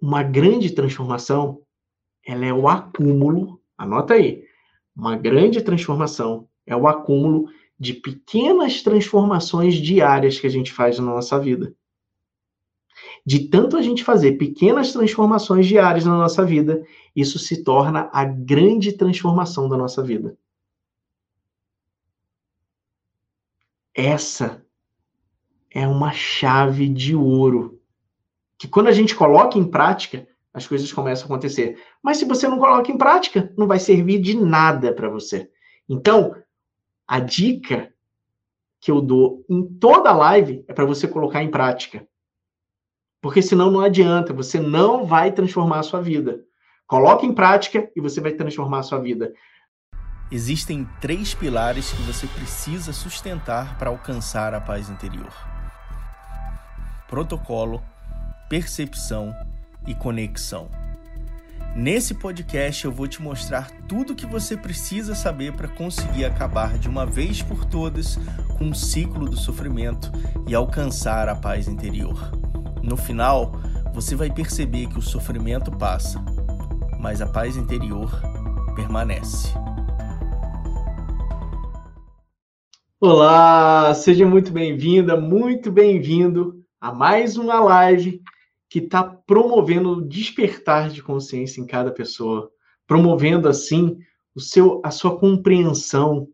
uma grande transformação, ela é o acúmulo, anota aí, uma grande transformação é o acúmulo de pequenas transformações diárias que a gente faz na nossa vida. De tanto a gente fazer pequenas transformações diárias na nossa vida, isso se torna a grande transformação da nossa vida. Essa é uma chave de ouro que quando a gente coloca em prática, as coisas começam a acontecer. Mas se você não coloca em prática, não vai servir de nada para você. Então, a dica que eu dou em toda live é para você colocar em prática. Porque senão não adianta, você não vai transformar a sua vida. Coloque em prática e você vai transformar a sua vida. Existem três pilares que você precisa sustentar para alcançar a paz interior: protocolo, percepção e conexão. Nesse podcast eu vou te mostrar tudo o que você precisa saber para conseguir acabar de uma vez por todas com o ciclo do sofrimento e alcançar a paz interior. No final, você vai perceber que o sofrimento passa, mas a paz interior permanece. Olá, seja muito bem-vinda, muito bem-vindo a mais uma live que está promovendo o despertar de consciência em cada pessoa, promovendo assim o seu, a sua compreensão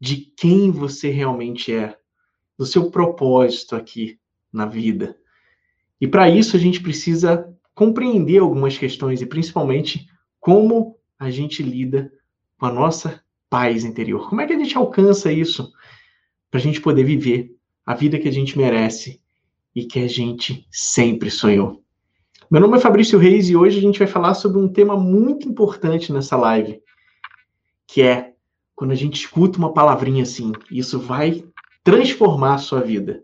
de quem você realmente é, do seu propósito aqui na vida. E para isso a gente precisa compreender algumas questões e principalmente como a gente lida com a nossa paz interior. Como é que a gente alcança isso para a gente poder viver a vida que a gente merece e que a gente sempre sonhou. Meu nome é Fabrício Reis e hoje a gente vai falar sobre um tema muito importante nessa live, que é quando a gente escuta uma palavrinha assim, isso vai transformar a sua vida.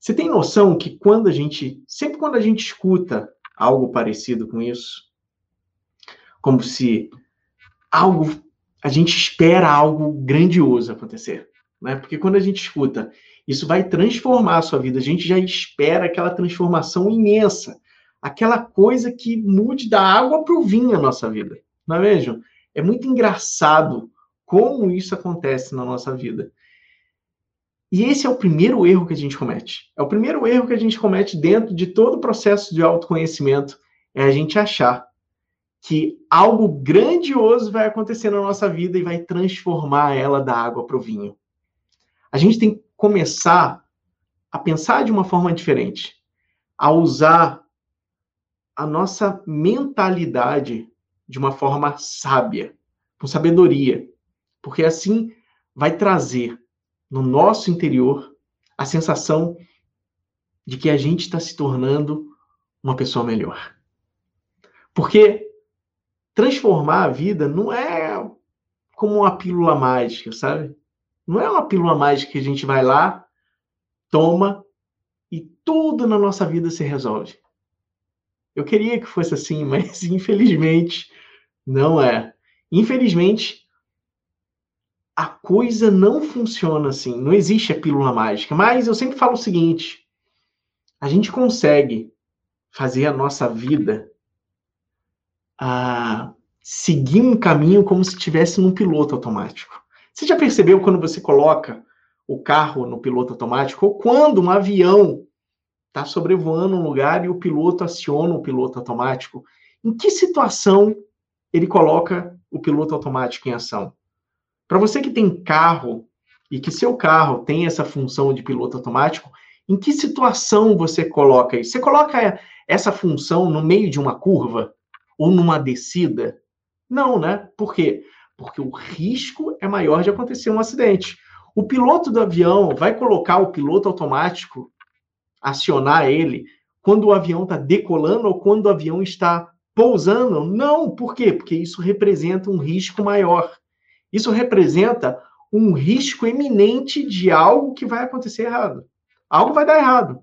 Você tem noção que quando a gente, sempre quando a gente escuta algo parecido com isso, como se algo, a gente espera algo grandioso acontecer, né? Porque quando a gente escuta isso vai transformar a sua vida. A gente já espera aquela transformação imensa, aquela coisa que mude da água para o vinho a nossa vida. Não é mesmo? É muito engraçado como isso acontece na nossa vida. E esse é o primeiro erro que a gente comete. É o primeiro erro que a gente comete dentro de todo o processo de autoconhecimento, é a gente achar que algo grandioso vai acontecer na nossa vida e vai transformar ela da água para o vinho. A gente tem começar a pensar de uma forma diferente, a usar a nossa mentalidade de uma forma sábia, com sabedoria, porque assim vai trazer no nosso interior a sensação de que a gente está se tornando uma pessoa melhor. Porque transformar a vida não é como uma pílula mágica, sabe? Não é uma pílula mágica que a gente vai lá, toma e tudo na nossa vida se resolve. Eu queria que fosse assim, mas infelizmente não é. Infelizmente, a coisa não funciona assim. Não existe a pílula mágica. Mas eu sempre falo o seguinte: a gente consegue fazer a nossa vida a ah, seguir um caminho como se estivesse num piloto automático. Você já percebeu quando você coloca o carro no piloto automático ou quando um avião está sobrevoando um lugar e o piloto aciona o piloto automático? Em que situação ele coloca o piloto automático em ação? Para você que tem carro e que seu carro tem essa função de piloto automático, em que situação você coloca isso? Você coloca essa função no meio de uma curva ou numa descida? Não, né? Por quê? Porque o risco é maior de acontecer um acidente. O piloto do avião vai colocar o piloto automático, acionar ele, quando o avião está decolando ou quando o avião está pousando? Não, por quê? Porque isso representa um risco maior. Isso representa um risco eminente de algo que vai acontecer errado. Algo vai dar errado.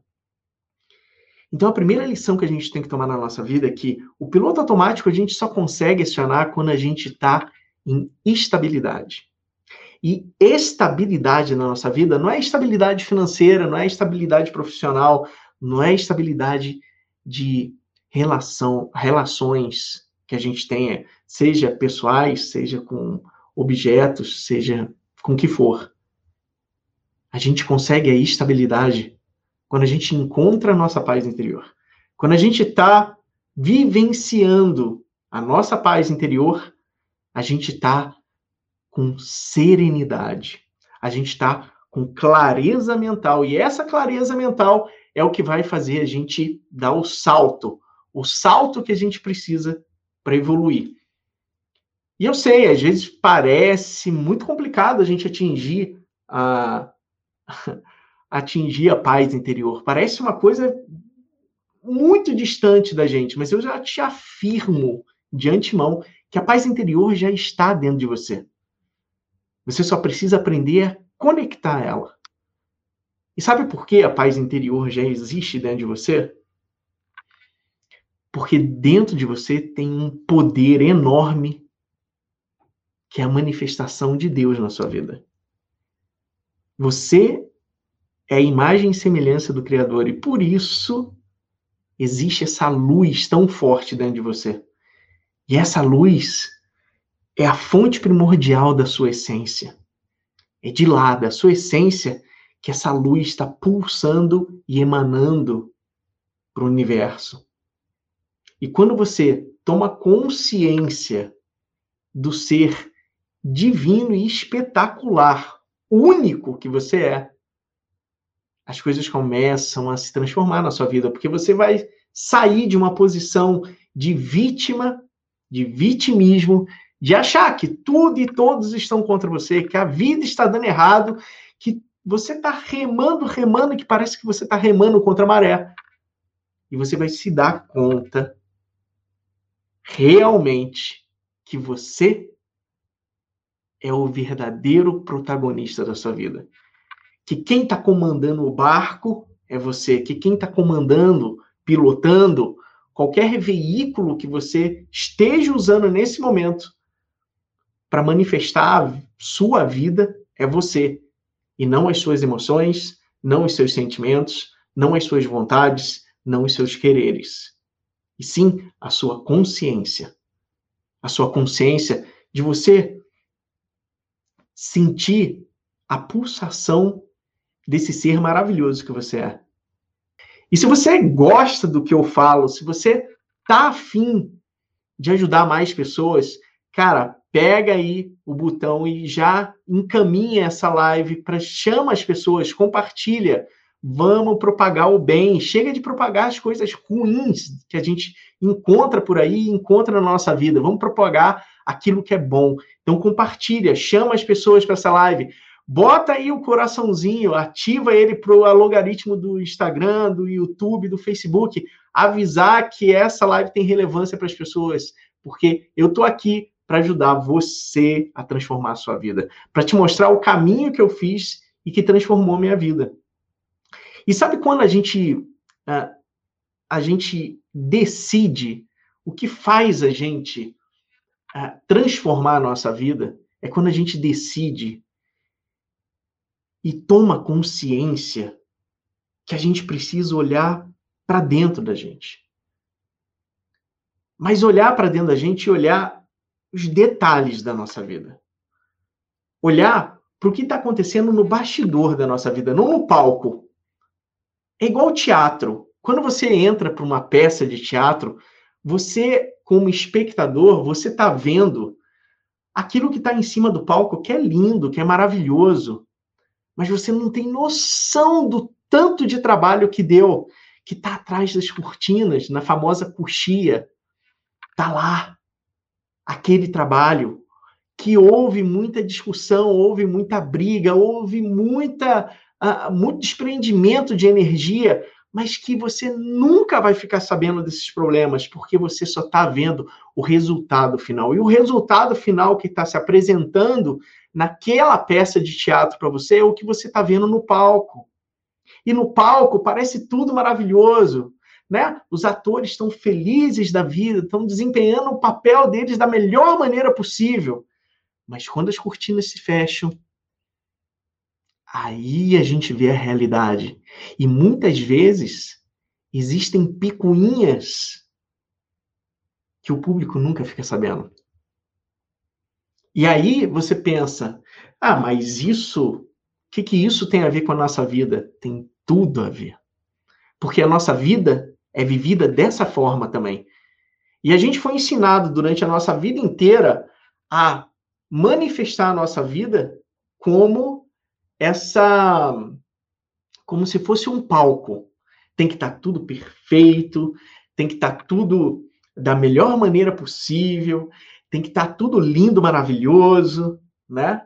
Então, a primeira lição que a gente tem que tomar na nossa vida é que o piloto automático a gente só consegue acionar quando a gente está em estabilidade. E estabilidade na nossa vida não é estabilidade financeira, não é estabilidade profissional, não é estabilidade de relação, relações que a gente tenha, seja pessoais, seja com objetos, seja com que for. A gente consegue a estabilidade quando a gente encontra a nossa paz interior. Quando a gente está vivenciando a nossa paz interior, a gente está com serenidade, a gente está com clareza mental. E essa clareza mental é o que vai fazer a gente dar o salto, o salto que a gente precisa para evoluir. E eu sei, às vezes parece muito complicado a gente atingir a atingir a paz interior. Parece uma coisa muito distante da gente, mas eu já te afirmo de antemão que a paz interior já está dentro de você. Você só precisa aprender a conectar ela. E sabe por que a paz interior já existe dentro de você? Porque dentro de você tem um poder enorme que é a manifestação de Deus na sua vida. Você é a imagem e semelhança do Criador e por isso existe essa luz tão forte dentro de você. E essa luz é a fonte primordial da sua essência. É de lá, da sua essência, que essa luz está pulsando e emanando para o universo. E quando você toma consciência do ser divino e espetacular, único que você é, as coisas começam a se transformar na sua vida, porque você vai sair de uma posição de vítima, de vitimismo, de achar que tudo e todos estão contra você, que a vida está dando errado, que você está remando, remando, que parece que você está remando contra a maré. E você vai se dar conta realmente que você é o verdadeiro protagonista da sua vida. Que quem está comandando o barco é você, que quem está comandando, pilotando qualquer veículo que você esteja usando nesse momento para manifestar a sua vida é você, e não as suas emoções, não os seus sentimentos, não as suas vontades, não os seus quereres e sim a sua consciência. A sua consciência de você sentir a pulsação desse ser maravilhoso que você é. E se você gosta do que eu falo, se você tá afim de ajudar mais pessoas, cara, pega aí o botão e já encaminha essa live para chama as pessoas, compartilha Vamos propagar o bem. Chega de propagar as coisas ruins que a gente encontra por aí, encontra na nossa vida. Vamos propagar aquilo que é bom. Então compartilha, chama as pessoas para essa live. Bota aí o coraçãozinho, ativa ele para o logaritmo do Instagram, do YouTube, do Facebook, avisar que essa live tem relevância para as pessoas, porque eu estou aqui para ajudar você a transformar a sua vida, para te mostrar o caminho que eu fiz e que transformou minha vida. E sabe quando a gente uh, a gente decide o que faz a gente uh, transformar a nossa vida? É quando a gente decide e toma consciência que a gente precisa olhar para dentro da gente. Mas olhar para dentro da gente e olhar os detalhes da nossa vida. Olhar para o que está acontecendo no bastidor da nossa vida, não no palco. É igual teatro. Quando você entra para uma peça de teatro, você, como espectador, você está vendo aquilo que está em cima do palco, que é lindo, que é maravilhoso, mas você não tem noção do tanto de trabalho que deu, que está atrás das cortinas, na famosa coxia. Está lá, aquele trabalho, que houve muita discussão, houve muita briga, houve muita uh, muito desprendimento de energia, mas que você nunca vai ficar sabendo desses problemas, porque você só está vendo o resultado final. E o resultado final que está se apresentando naquela peça de teatro para você é o que você está vendo no palco. E no palco parece tudo maravilhoso, né? Os atores estão felizes da vida, estão desempenhando o papel deles da melhor maneira possível. Mas quando as cortinas se fecham, Aí a gente vê a realidade. E muitas vezes existem picuinhas que o público nunca fica sabendo. E aí você pensa, ah, mas isso, o que, que isso tem a ver com a nossa vida? Tem tudo a ver. Porque a nossa vida é vivida dessa forma também. E a gente foi ensinado durante a nossa vida inteira a manifestar a nossa vida como essa como se fosse um palco. Tem que estar tá tudo perfeito, tem que estar tá tudo da melhor maneira possível, tem que estar tá tudo lindo, maravilhoso, né?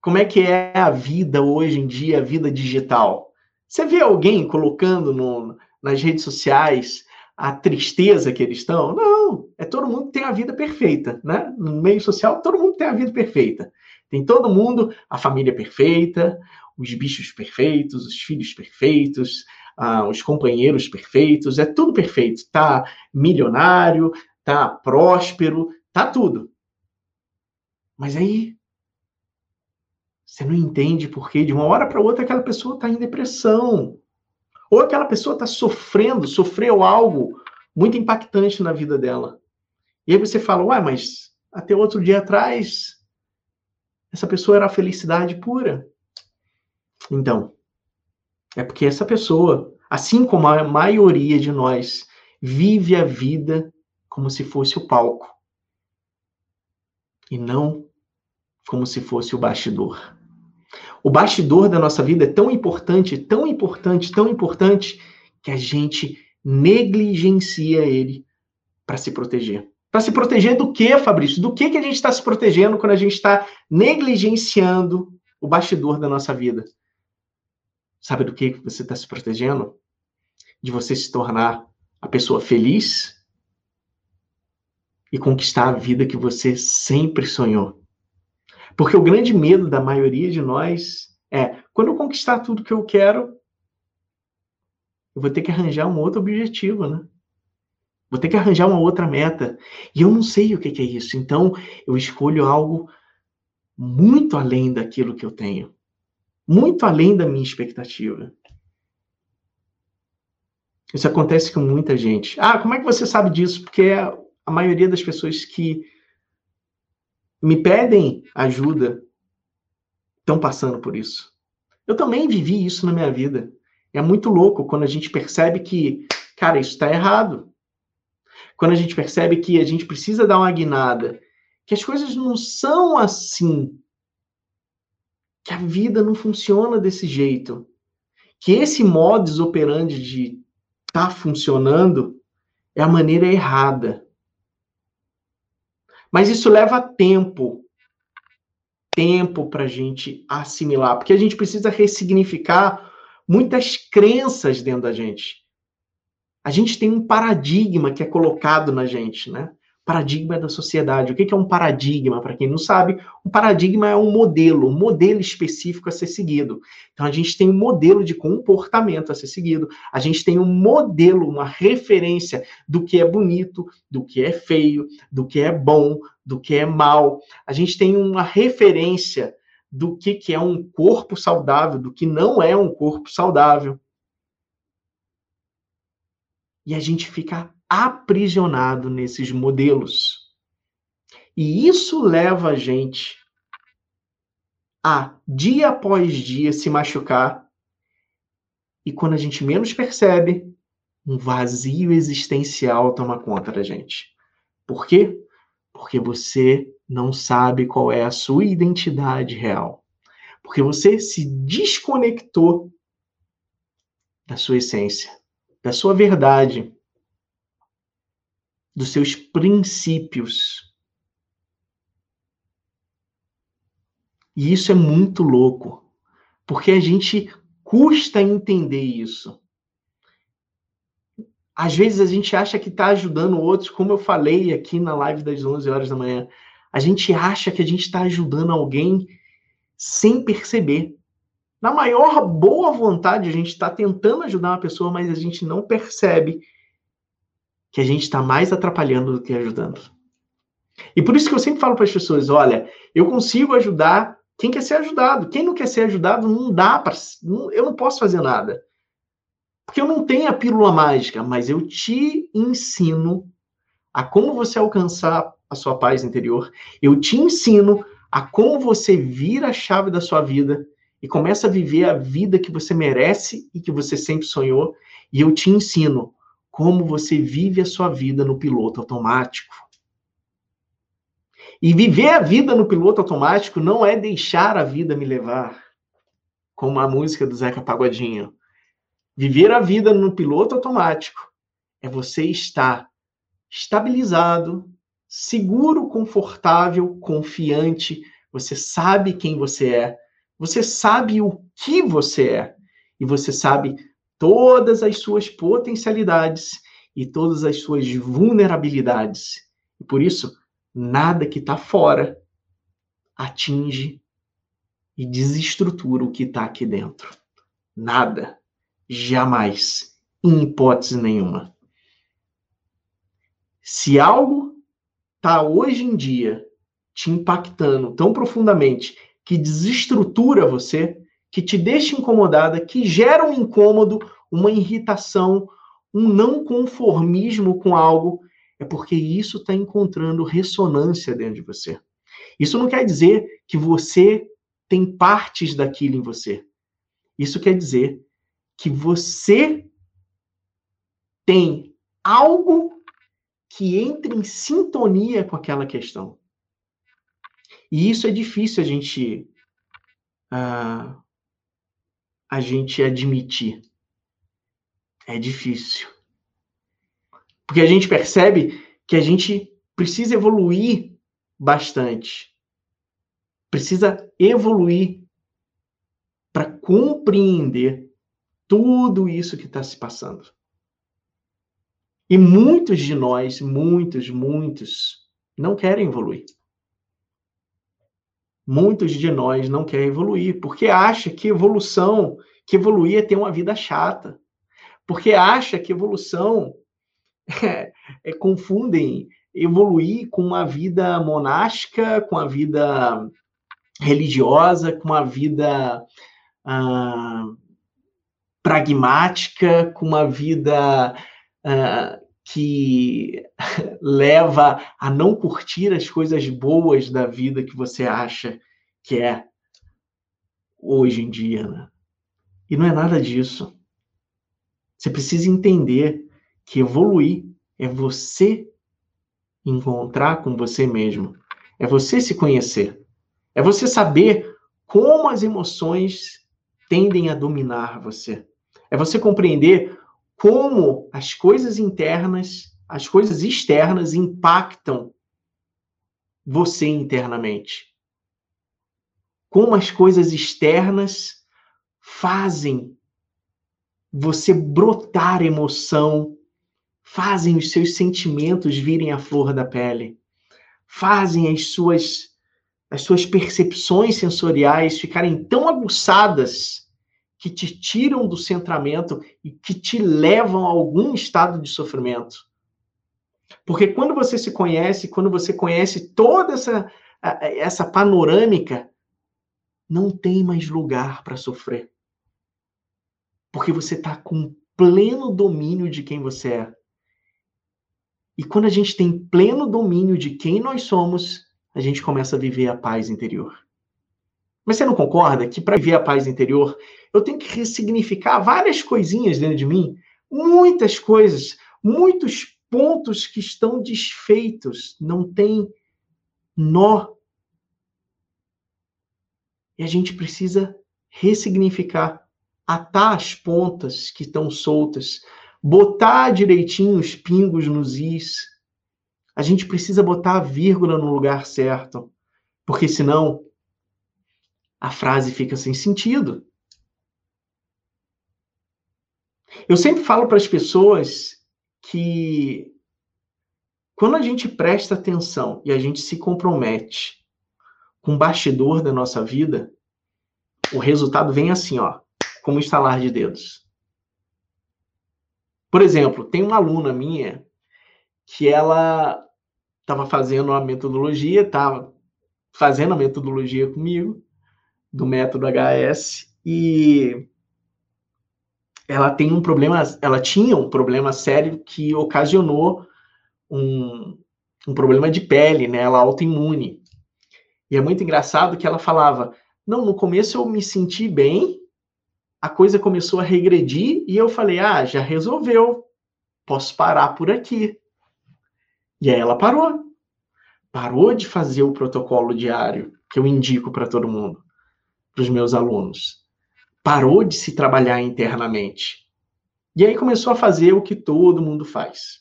Como é que é a vida hoje em dia, a vida digital? Você vê alguém colocando no, nas redes sociais a tristeza que eles estão? Não, é todo mundo tem a vida perfeita, né? No meio social, todo mundo tem a vida perfeita. Tem todo mundo a família perfeita, os bichos perfeitos, os filhos perfeitos, ah, os companheiros perfeitos, é tudo perfeito. Tá milionário, tá próspero, tá tudo. Mas aí você não entende porque de uma hora para outra aquela pessoa está em depressão. Ou aquela pessoa está sofrendo, sofreu algo muito impactante na vida dela. E aí você fala, ué, mas até outro dia atrás, essa pessoa era a felicidade pura. Então, é porque essa pessoa, assim como a maioria de nós, vive a vida como se fosse o palco e não como se fosse o bastidor. O bastidor da nossa vida é tão importante, tão importante, tão importante que a gente negligencia ele para se proteger. Para se proteger do que, Fabrício? Do que, que a gente está se protegendo quando a gente está negligenciando o bastidor da nossa vida? Sabe do que você está se protegendo? De você se tornar a pessoa feliz e conquistar a vida que você sempre sonhou. Porque o grande medo da maioria de nós é: quando eu conquistar tudo que eu quero, eu vou ter que arranjar um outro objetivo, né? Vou ter que arranjar uma outra meta. E eu não sei o que é isso. Então, eu escolho algo muito além daquilo que eu tenho muito além da minha expectativa. Isso acontece com muita gente. Ah, como é que você sabe disso? Porque a maioria das pessoas que me pedem ajuda estão passando por isso. Eu também vivi isso na minha vida. É muito louco quando a gente percebe que, cara, isso está errado. Quando a gente percebe que a gente precisa dar uma guinada, que as coisas não são assim que a vida não funciona desse jeito. Que esse modus operandi de tá funcionando é a maneira errada. Mas isso leva tempo. Tempo para a gente assimilar, porque a gente precisa ressignificar muitas crenças dentro da gente. A gente tem um paradigma que é colocado na gente, né? Paradigma da sociedade. O que é um paradigma? Para quem não sabe, um paradigma é um modelo, um modelo específico a ser seguido. Então, a gente tem um modelo de comportamento a ser seguido, a gente tem um modelo, uma referência do que é bonito, do que é feio, do que é bom, do que é mal. A gente tem uma referência do que, que é um corpo saudável, do que não é um corpo saudável. E a gente fica aprisionado nesses modelos. E isso leva a gente a, dia após dia, se machucar. E quando a gente menos percebe, um vazio existencial toma conta da gente. Por quê? Porque você não sabe qual é a sua identidade real. Porque você se desconectou da sua essência, da sua verdade dos seus princípios. E isso é muito louco, porque a gente custa entender isso. Às vezes a gente acha que está ajudando outros, como eu falei aqui na live das 11 horas da manhã. A gente acha que a gente está ajudando alguém sem perceber. Na maior boa vontade, a gente está tentando ajudar uma pessoa, mas a gente não percebe que a gente está mais atrapalhando do que ajudando. E por isso que eu sempre falo para as pessoas: olha, eu consigo ajudar quem quer ser ajudado. Quem não quer ser ajudado, não dá para. Eu não posso fazer nada. Porque eu não tenho a pílula mágica, mas eu te ensino a como você alcançar a sua paz interior. Eu te ensino a como você vira a chave da sua vida e começa a viver a vida que você merece e que você sempre sonhou. E eu te ensino como você vive a sua vida no piloto automático. E viver a vida no piloto automático não é deixar a vida me levar, como a música do Zeca Pagodinho. Viver a vida no piloto automático é você estar estabilizado, seguro, confortável, confiante. Você sabe quem você é, você sabe o que você é, e você sabe todas as suas potencialidades e todas as suas vulnerabilidades. E por isso, nada que está fora atinge e desestrutura o que está aqui dentro. Nada. Jamais. Em hipótese nenhuma. Se algo está hoje em dia te impactando tão profundamente que desestrutura você, que te deixa incomodada, que gera um incômodo, uma irritação, um não conformismo com algo, é porque isso está encontrando ressonância dentro de você. Isso não quer dizer que você tem partes daquilo em você. Isso quer dizer que você tem algo que entra em sintonia com aquela questão. E isso é difícil a gente uh, a gente admitir. É difícil. Porque a gente percebe que a gente precisa evoluir bastante. Precisa evoluir para compreender tudo isso que está se passando. E muitos de nós, muitos, muitos, não querem evoluir. Muitos de nós não querem evoluir porque acha que evolução, que evoluir é ter uma vida chata. Porque acha que evolução é, é, confundem evoluir com uma vida monástica, com a vida religiosa, com uma vida ah, pragmática, com uma vida ah, que leva a não curtir as coisas boas da vida que você acha que é hoje em dia, né? E não é nada disso. Você precisa entender que evoluir é você encontrar com você mesmo, é você se conhecer, é você saber como as emoções tendem a dominar você, é você compreender como as coisas internas, as coisas externas impactam você internamente. Como as coisas externas fazem você brotar emoção, fazem os seus sentimentos virem à flor da pele, fazem as suas as suas percepções sensoriais ficarem tão aguçadas que te tiram do centramento e que te levam a algum estado de sofrimento. Porque quando você se conhece, quando você conhece toda essa essa panorâmica, não tem mais lugar para sofrer porque você está com pleno domínio de quem você é. E quando a gente tem pleno domínio de quem nós somos, a gente começa a viver a paz interior. Mas você não concorda que para viver a paz interior, eu tenho que ressignificar várias coisinhas dentro de mim? Muitas coisas, muitos pontos que estão desfeitos, não tem nó. E a gente precisa ressignificar atar as pontas que estão soltas, botar direitinho os pingos nos is. A gente precisa botar a vírgula no lugar certo, porque senão a frase fica sem sentido. Eu sempre falo para as pessoas que quando a gente presta atenção e a gente se compromete com o bastidor da nossa vida, o resultado vem assim, ó como estalar de dedos. Por exemplo, tem uma aluna minha que ela estava fazendo a metodologia, estava fazendo a metodologia comigo, do método HS, e ela tem um problema, ela tinha um problema sério que ocasionou um, um problema de pele, né? Ela é autoimune. E é muito engraçado que ela falava: não, no começo eu me senti bem, a coisa começou a regredir e eu falei: ah, já resolveu, posso parar por aqui. E aí ela parou. Parou de fazer o protocolo diário que eu indico para todo mundo, para os meus alunos. Parou de se trabalhar internamente. E aí começou a fazer o que todo mundo faz.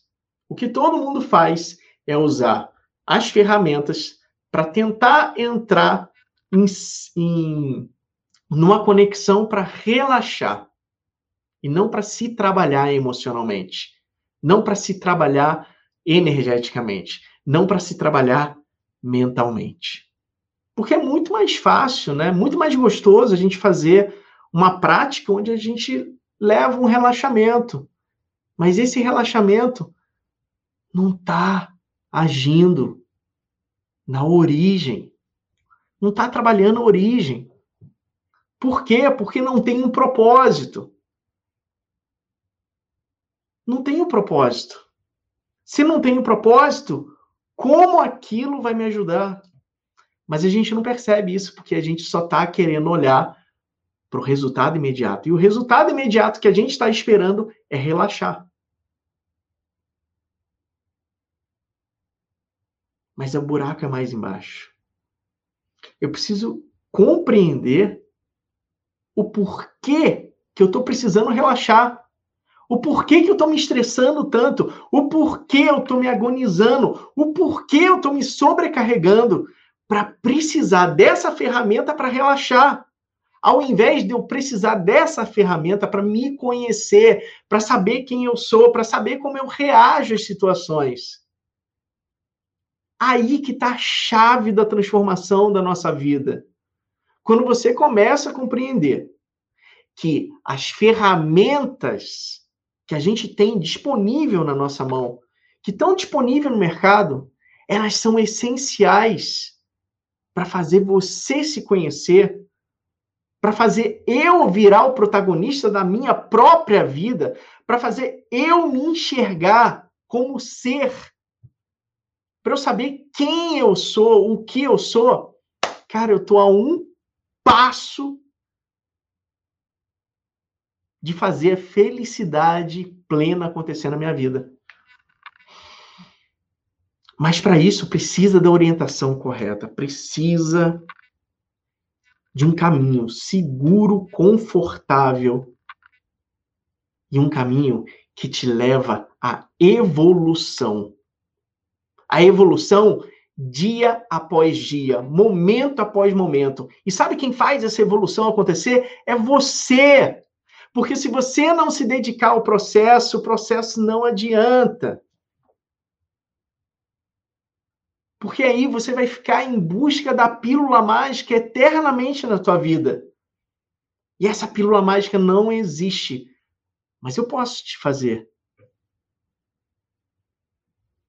O que todo mundo faz é usar as ferramentas para tentar entrar em, em numa conexão para relaxar e não para se trabalhar emocionalmente, não para se trabalhar energeticamente, não para se trabalhar mentalmente. Porque é muito mais fácil, né? Muito mais gostoso a gente fazer uma prática onde a gente leva um relaxamento. Mas esse relaxamento não está agindo na origem. Não está trabalhando a origem. Por quê? Porque não tem um propósito. Não tem um propósito. Se não tem um propósito, como aquilo vai me ajudar? Mas a gente não percebe isso porque a gente só está querendo olhar para o resultado imediato. E o resultado imediato que a gente está esperando é relaxar. Mas o buraco é mais embaixo. Eu preciso compreender o porquê que eu estou precisando relaxar. O porquê que eu estou me estressando tanto, o porquê eu estou me agonizando, o porquê eu estou me sobrecarregando para precisar dessa ferramenta para relaxar. Ao invés de eu precisar dessa ferramenta para me conhecer, para saber quem eu sou, para saber como eu reajo às situações. Aí que está a chave da transformação da nossa vida. Quando você começa a compreender que as ferramentas que a gente tem disponível na nossa mão, que estão disponíveis no mercado, elas são essenciais para fazer você se conhecer, para fazer eu virar o protagonista da minha própria vida, para fazer eu me enxergar como ser, para eu saber quem eu sou, o que eu sou. Cara, eu tô a um passo de fazer a felicidade plena acontecer na minha vida. Mas para isso precisa da orientação correta, precisa de um caminho seguro, confortável e um caminho que te leva à evolução. A evolução dia após dia, momento após momento. E sabe quem faz essa evolução acontecer? É você. Porque se você não se dedicar ao processo, o processo não adianta. Porque aí você vai ficar em busca da pílula mágica eternamente na tua vida. E essa pílula mágica não existe. Mas eu posso te fazer.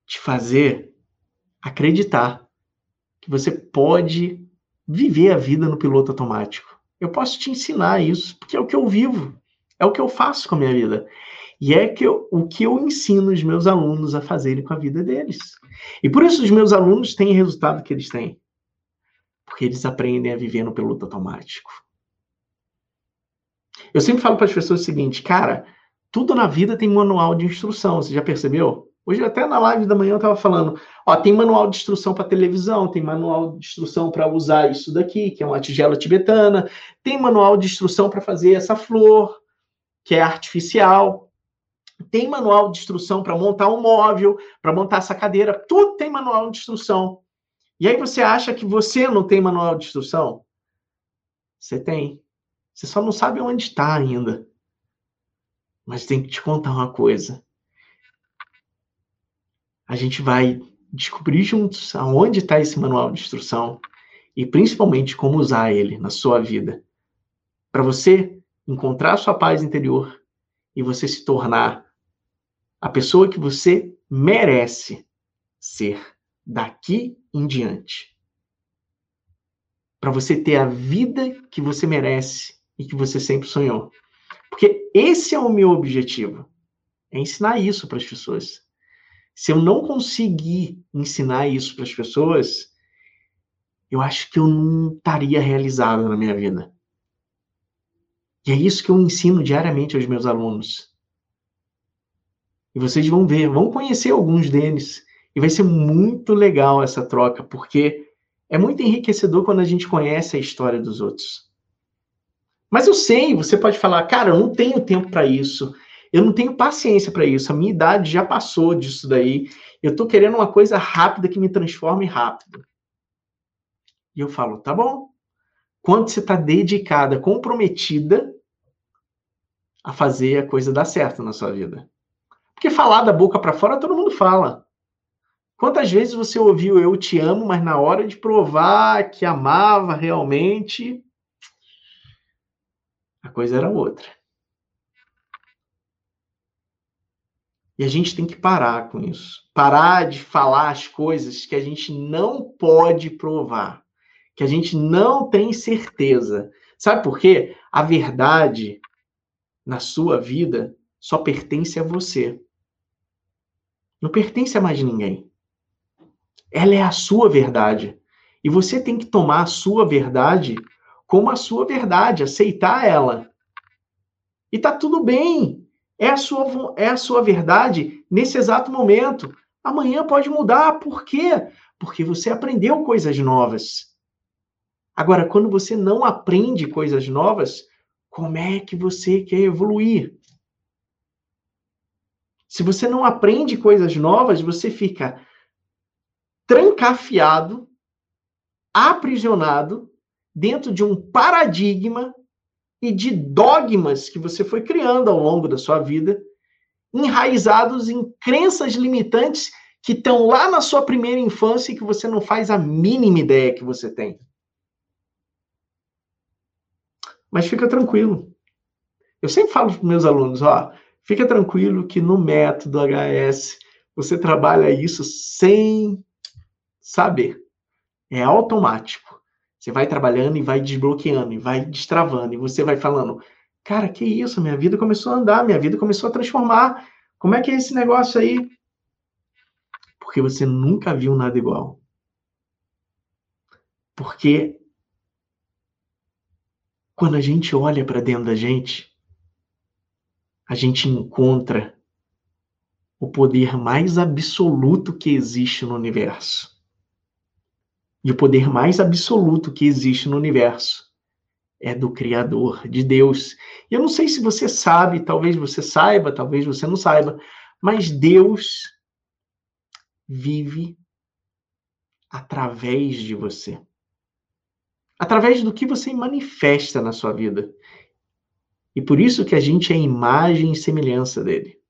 Te fazer acreditar que você pode viver a vida no piloto automático. Eu posso te ensinar isso, porque é o que eu vivo, é o que eu faço com a minha vida. E é que eu, o que eu ensino os meus alunos a fazerem com a vida deles. E por isso os meus alunos têm o resultado que eles têm. Porque eles aprendem a viver no piloto automático. Eu sempre falo para as pessoas o seguinte, cara, tudo na vida tem manual de instrução, você já percebeu? Hoje, até na live da manhã, eu estava falando: ó, tem manual de instrução para televisão, tem manual de instrução para usar isso daqui, que é uma tigela tibetana, tem manual de instrução para fazer essa flor, que é artificial tem manual de instrução para montar um móvel, para montar essa cadeira, tudo tem manual de instrução. E aí você acha que você não tem manual de instrução? Você tem. Você só não sabe onde está ainda. Mas tem que te contar uma coisa. A gente vai descobrir juntos aonde está esse manual de instrução e principalmente como usar ele na sua vida. Para você encontrar sua paz interior e você se tornar a pessoa que você merece ser daqui em diante. Para você ter a vida que você merece e que você sempre sonhou. Porque esse é o meu objetivo. É ensinar isso para as pessoas. se eu não conseguir ensinar isso para as pessoas, eu acho que eu não estaria realizado na minha vida. E é isso que eu ensino diariamente aos meus alunos. E vocês vão ver, vão conhecer alguns deles. E vai ser muito legal essa troca, porque é muito enriquecedor quando a gente conhece a história dos outros. Mas eu sei, você pode falar, cara, eu não tenho tempo para isso. Eu não tenho paciência para isso. A minha idade já passou disso daí. Eu tô querendo uma coisa rápida que me transforme rápido. E eu falo, tá bom. Quando você está dedicada, comprometida a fazer a coisa dar certo na sua vida. Porque falar da boca para fora todo mundo fala. Quantas vezes você ouviu eu te amo, mas na hora de provar que amava realmente, a coisa era outra. E a gente tem que parar com isso. Parar de falar as coisas que a gente não pode provar, que a gente não tem certeza. Sabe por quê? A verdade na sua vida só pertence a você não pertence a mais ninguém. Ela é a sua verdade. E você tem que tomar a sua verdade como a sua verdade, aceitar ela. E tá tudo bem. É a sua, é a sua verdade nesse exato momento. Amanhã pode mudar. Por quê? Porque você aprendeu coisas novas. Agora, quando você não aprende coisas novas, como é que você quer evoluir? Se você não aprende coisas novas, você fica trancafiado, aprisionado dentro de um paradigma e de dogmas que você foi criando ao longo da sua vida, enraizados em crenças limitantes que estão lá na sua primeira infância e que você não faz a mínima ideia que você tem. Mas fica tranquilo. Eu sempre falo para meus alunos, ó, Fica tranquilo que no método HS você trabalha isso sem saber. É automático. Você vai trabalhando e vai desbloqueando, e vai destravando, e você vai falando: Cara, que isso? Minha vida começou a andar, minha vida começou a transformar. Como é que é esse negócio aí? Porque você nunca viu nada igual. Porque quando a gente olha para dentro da gente, a gente encontra o poder mais absoluto que existe no universo. E o poder mais absoluto que existe no universo é do Criador, de Deus. E eu não sei se você sabe, talvez você saiba, talvez você não saiba, mas Deus vive através de você. Através do que você manifesta na sua vida. E por isso que a gente é imagem e semelhança dele.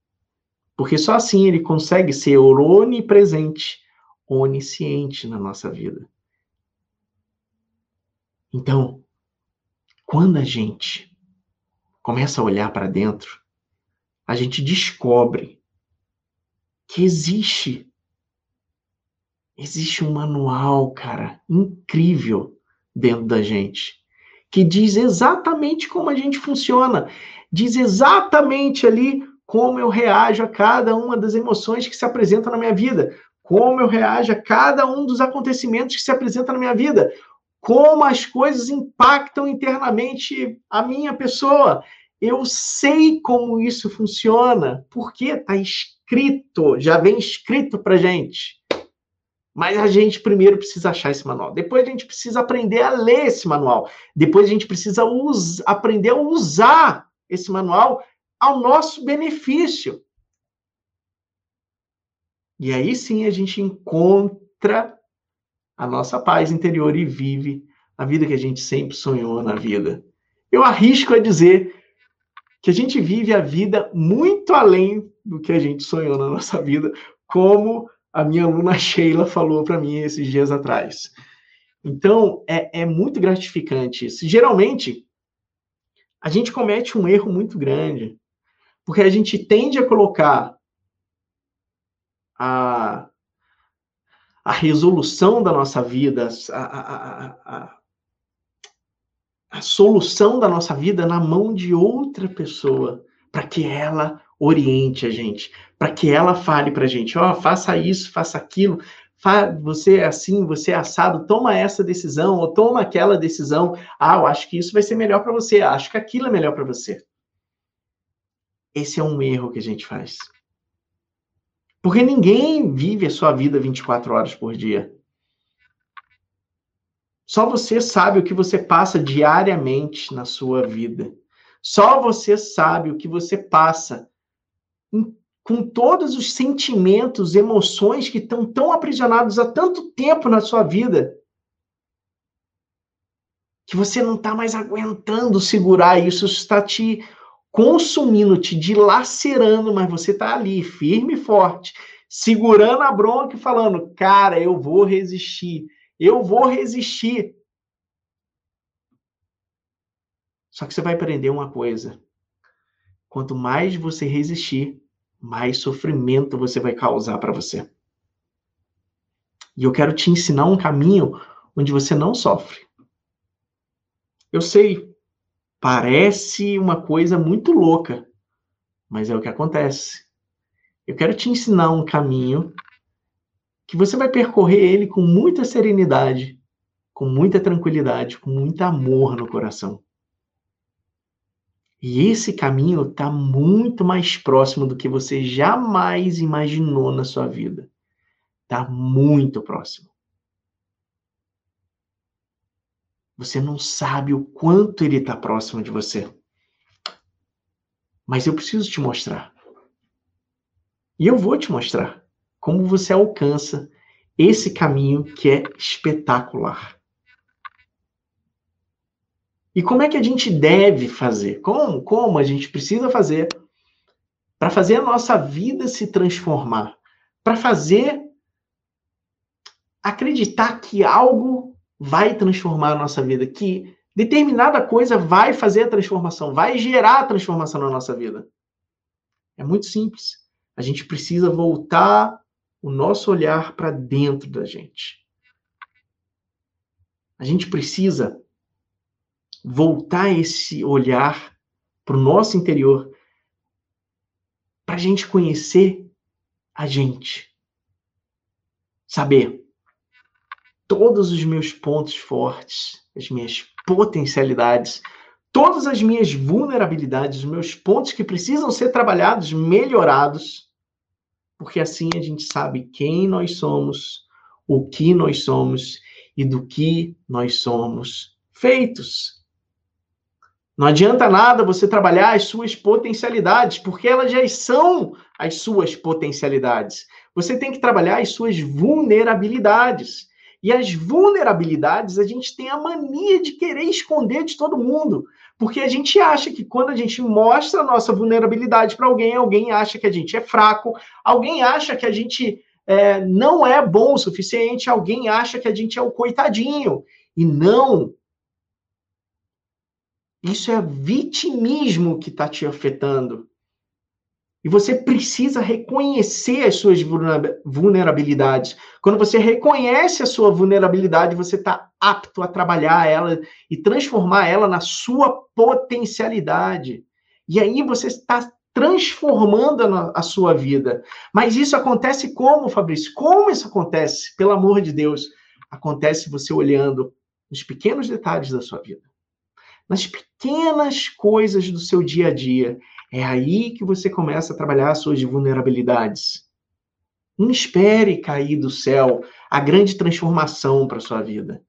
Porque só assim ele consegue ser onipresente, onisciente na nossa vida. Então, quando a gente começa a olhar para dentro, a gente descobre que existe existe um manual, cara, incrível dentro da gente que diz exatamente como a gente funciona, diz exatamente ali como eu reajo a cada uma das emoções que se apresentam na minha vida, como eu reajo a cada um dos acontecimentos que se apresentam na minha vida, como as coisas impactam internamente a minha pessoa. Eu sei como isso funciona, porque está escrito, já vem escrito para gente. Mas a gente primeiro precisa achar esse manual. Depois a gente precisa aprender a ler esse manual. Depois a gente precisa aprender a usar esse manual ao nosso benefício. E aí sim a gente encontra a nossa paz interior e vive a vida que a gente sempre sonhou na vida. Eu arrisco a dizer que a gente vive a vida muito além do que a gente sonhou na nossa vida, como a minha aluna Sheila falou para mim esses dias atrás. Então, é, é muito gratificante isso. Geralmente, a gente comete um erro muito grande, porque a gente tende a colocar a, a resolução da nossa vida, a, a, a, a solução da nossa vida na mão de outra pessoa, para que ela oriente a gente, para que ela fale para a gente, ó, oh, faça isso, faça aquilo, você é assim, você é assado, toma essa decisão ou toma aquela decisão. Ah, eu acho que isso vai ser melhor para você, acho que aquilo é melhor para você. Esse é um erro que a gente faz. Porque ninguém vive a sua vida 24 horas por dia. Só você sabe o que você passa diariamente na sua vida. Só você sabe o que você passa em com todos os sentimentos, emoções que estão tão aprisionados há tanto tempo na sua vida, que você não está mais aguentando segurar isso, isso está te consumindo, te dilacerando, mas você está ali, firme e forte, segurando a bronca e falando: cara, eu vou resistir, eu vou resistir. Só que você vai aprender uma coisa: quanto mais você resistir, mais sofrimento você vai causar para você. E eu quero te ensinar um caminho onde você não sofre. Eu sei, parece uma coisa muito louca, mas é o que acontece. Eu quero te ensinar um caminho que você vai percorrer ele com muita serenidade, com muita tranquilidade, com muito amor no coração. E esse caminho está muito mais próximo do que você jamais imaginou na sua vida. Está muito próximo. Você não sabe o quanto ele está próximo de você. Mas eu preciso te mostrar. E eu vou te mostrar como você alcança esse caminho que é espetacular. E como é que a gente deve fazer? Como, como a gente precisa fazer para fazer a nossa vida se transformar? Para fazer acreditar que algo vai transformar a nossa vida, que determinada coisa vai fazer a transformação, vai gerar a transformação na nossa vida. É muito simples. A gente precisa voltar o nosso olhar para dentro da gente. A gente precisa voltar esse olhar para o nosso interior, para a gente conhecer a gente. Saber todos os meus pontos fortes, as minhas potencialidades, todas as minhas vulnerabilidades, os meus pontos que precisam ser trabalhados, melhorados, porque assim a gente sabe quem nós somos, o que nós somos e do que nós somos feitos. Não adianta nada você trabalhar as suas potencialidades, porque elas já são as suas potencialidades. Você tem que trabalhar as suas vulnerabilidades. E as vulnerabilidades a gente tem a mania de querer esconder de todo mundo, porque a gente acha que quando a gente mostra a nossa vulnerabilidade para alguém, alguém acha que a gente é fraco, alguém acha que a gente é, não é bom o suficiente, alguém acha que a gente é o coitadinho. E não, isso é vitimismo que está te afetando. E você precisa reconhecer as suas vulnerabilidades. Quando você reconhece a sua vulnerabilidade, você está apto a trabalhar ela e transformar ela na sua potencialidade. E aí você está transformando a sua vida. Mas isso acontece como, Fabrício? Como isso acontece? Pelo amor de Deus, acontece você olhando os pequenos detalhes da sua vida nas pequenas coisas do seu dia a dia. É aí que você começa a trabalhar as suas vulnerabilidades. Não espere cair do céu a grande transformação para sua vida.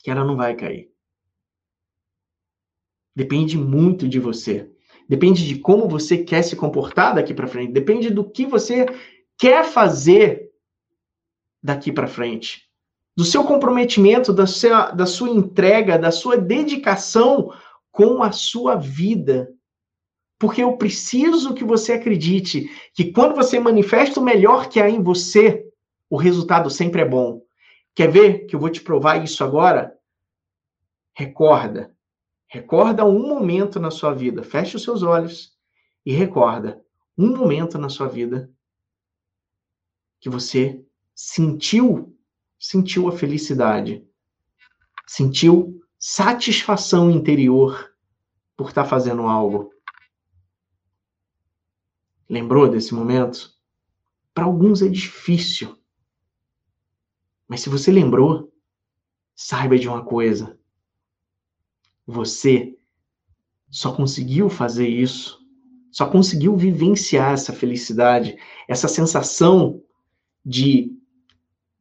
Que ela não vai cair. Depende muito de você. Depende de como você quer se comportar daqui para frente. Depende do que você quer fazer daqui para frente do seu comprometimento, da sua, da sua entrega, da sua dedicação com a sua vida. Porque eu preciso que você acredite que quando você manifesta o melhor que há em você, o resultado sempre é bom. Quer ver que eu vou te provar isso agora? Recorda. Recorda um momento na sua vida. Feche os seus olhos e recorda um momento na sua vida que você sentiu sentiu a felicidade, sentiu satisfação interior por estar fazendo algo. Lembrou desse momento? Para alguns é difícil. Mas se você lembrou, saiba de uma coisa. Você só conseguiu fazer isso, só conseguiu vivenciar essa felicidade, essa sensação de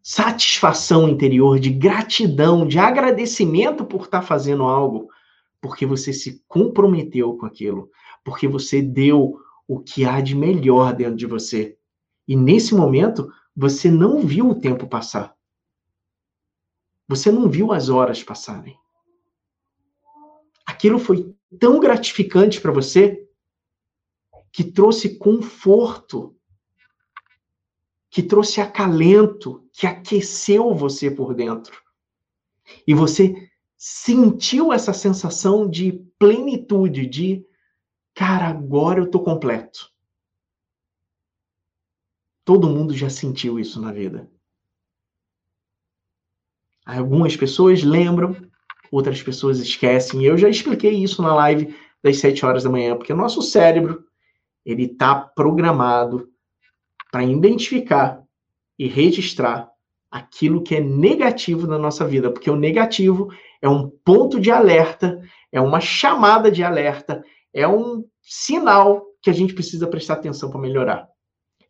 satisfação interior, de gratidão, de agradecimento por estar fazendo algo, porque você se comprometeu com aquilo, porque você deu o que há de melhor dentro de você. E nesse momento, você não viu o tempo passar. Você não viu as horas passarem. Aquilo foi tão gratificante para você que trouxe conforto que trouxe acalento, que aqueceu você por dentro. E você sentiu essa sensação de plenitude, de cara, agora eu tô completo. Todo mundo já sentiu isso na vida. Algumas pessoas lembram, outras pessoas esquecem. Eu já expliquei isso na live das 7 horas da manhã, porque o nosso cérebro, ele tá programado para identificar e registrar aquilo que é negativo na nossa vida, porque o negativo é um ponto de alerta, é uma chamada de alerta, é um sinal que a gente precisa prestar atenção para melhorar.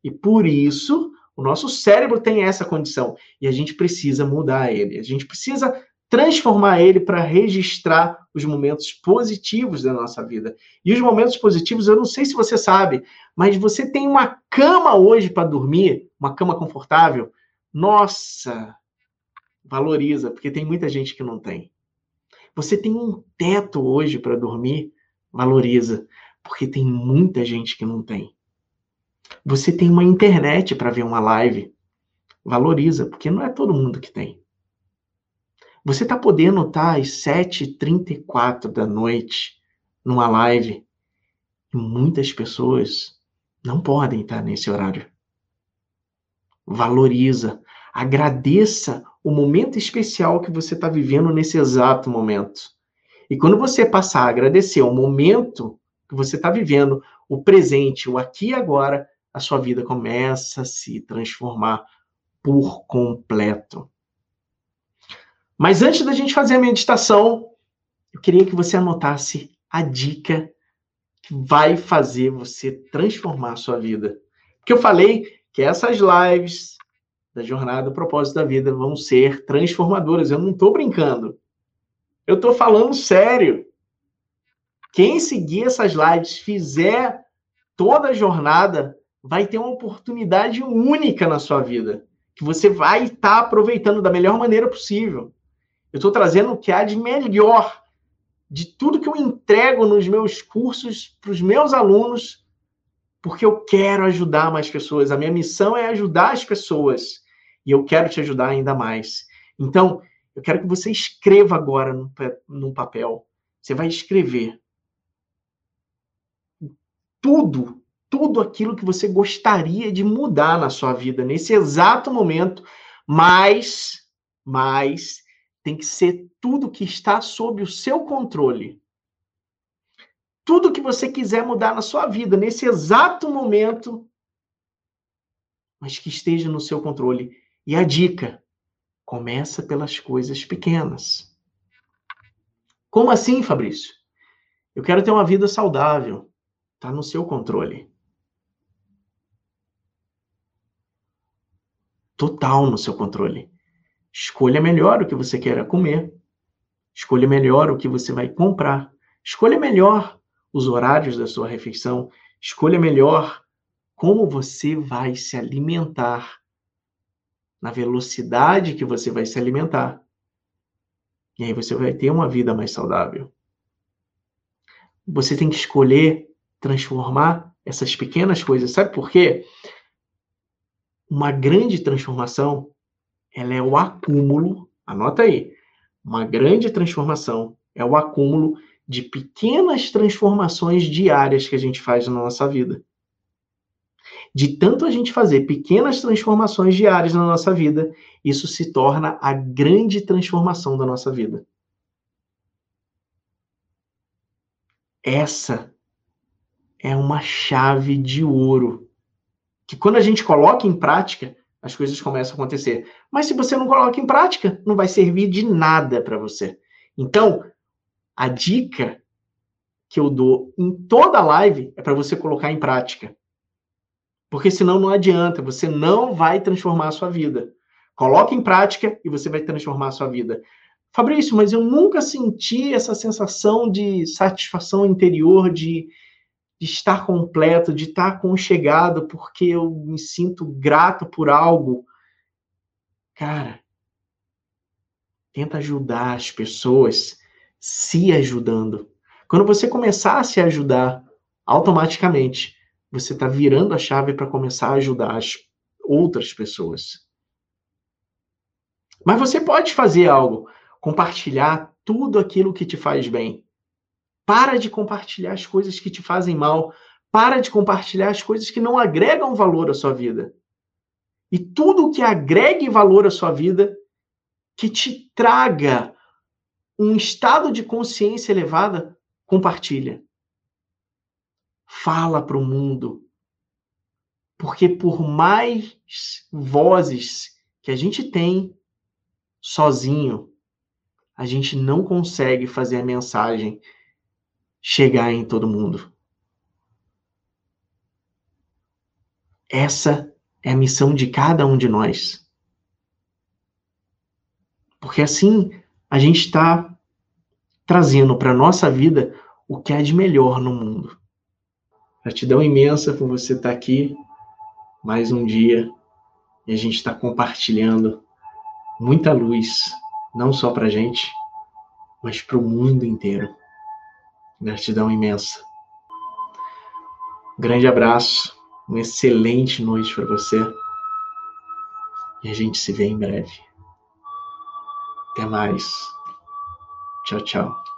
E por isso, o nosso cérebro tem essa condição e a gente precisa mudar ele. A gente precisa transformar ele para registrar os momentos positivos da nossa vida. E os momentos positivos, eu não sei se você sabe, mas você tem uma cama hoje para dormir, uma cama confortável. Nossa, valoriza, porque tem muita gente que não tem. Você tem um teto hoje para dormir, valoriza, porque tem muita gente que não tem. Você tem uma internet para ver uma live, valoriza, porque não é todo mundo que tem. Você está podendo estar às 7h34 da noite numa live e muitas pessoas não podem estar nesse horário. Valoriza, agradeça o momento especial que você está vivendo nesse exato momento. E quando você passar a agradecer o momento que você está vivendo, o presente, o aqui e agora, a sua vida começa a se transformar por completo. Mas antes da gente fazer a meditação, eu queria que você anotasse a dica que vai fazer você transformar a sua vida. Porque eu falei que essas lives da jornada propósito da vida vão ser transformadoras. Eu não estou brincando. Eu estou falando sério. Quem seguir essas lives, fizer toda a jornada, vai ter uma oportunidade única na sua vida, que você vai estar tá aproveitando da melhor maneira possível. Eu estou trazendo o que há de melhor de tudo que eu entrego nos meus cursos para os meus alunos, porque eu quero ajudar mais pessoas. A minha missão é ajudar as pessoas e eu quero te ajudar ainda mais. Então, eu quero que você escreva agora num papel. Você vai escrever tudo, tudo aquilo que você gostaria de mudar na sua vida nesse exato momento, mas, mas tem que ser tudo que está sob o seu controle. Tudo que você quiser mudar na sua vida nesse exato momento, mas que esteja no seu controle. E a dica: começa pelas coisas pequenas. Como assim, Fabrício? Eu quero ter uma vida saudável. Está no seu controle. Total no seu controle. Escolha melhor o que você quer comer. Escolha melhor o que você vai comprar. Escolha melhor os horários da sua refeição. Escolha melhor como você vai se alimentar, na velocidade que você vai se alimentar. E aí você vai ter uma vida mais saudável. Você tem que escolher transformar essas pequenas coisas. Sabe por quê? Uma grande transformação ela é o acúmulo, anota aí, uma grande transformação é o acúmulo de pequenas transformações diárias que a gente faz na nossa vida. De tanto a gente fazer pequenas transformações diárias na nossa vida, isso se torna a grande transformação da nossa vida. Essa é uma chave de ouro. Que quando a gente coloca em prática, as coisas começam a acontecer. Mas se você não coloca em prática, não vai servir de nada para você. Então, a dica que eu dou em toda live é para você colocar em prática. Porque senão não adianta, você não vai transformar a sua vida. Coloque em prática e você vai transformar a sua vida. Fabrício, mas eu nunca senti essa sensação de satisfação interior, de, de estar completo, de estar aconchegado, porque eu me sinto grato por algo. Cara, tenta ajudar as pessoas se ajudando. Quando você começar a se ajudar, automaticamente você está virando a chave para começar a ajudar as outras pessoas. Mas você pode fazer algo, compartilhar tudo aquilo que te faz bem. Para de compartilhar as coisas que te fazem mal. Para de compartilhar as coisas que não agregam valor à sua vida. E tudo que agregue valor à sua vida, que te traga um estado de consciência elevada, compartilha. Fala para o mundo. Porque por mais vozes que a gente tem sozinho, a gente não consegue fazer a mensagem chegar em todo mundo. Essa é a missão de cada um de nós. Porque assim a gente está trazendo para a nossa vida o que há de melhor no mundo. Gratidão imensa por você estar tá aqui mais um dia e a gente está compartilhando muita luz, não só para a gente, mas para o mundo inteiro. Gratidão imensa. Grande abraço, uma excelente noite para você e a gente se vê em breve. Até mais. Tchau, tchau.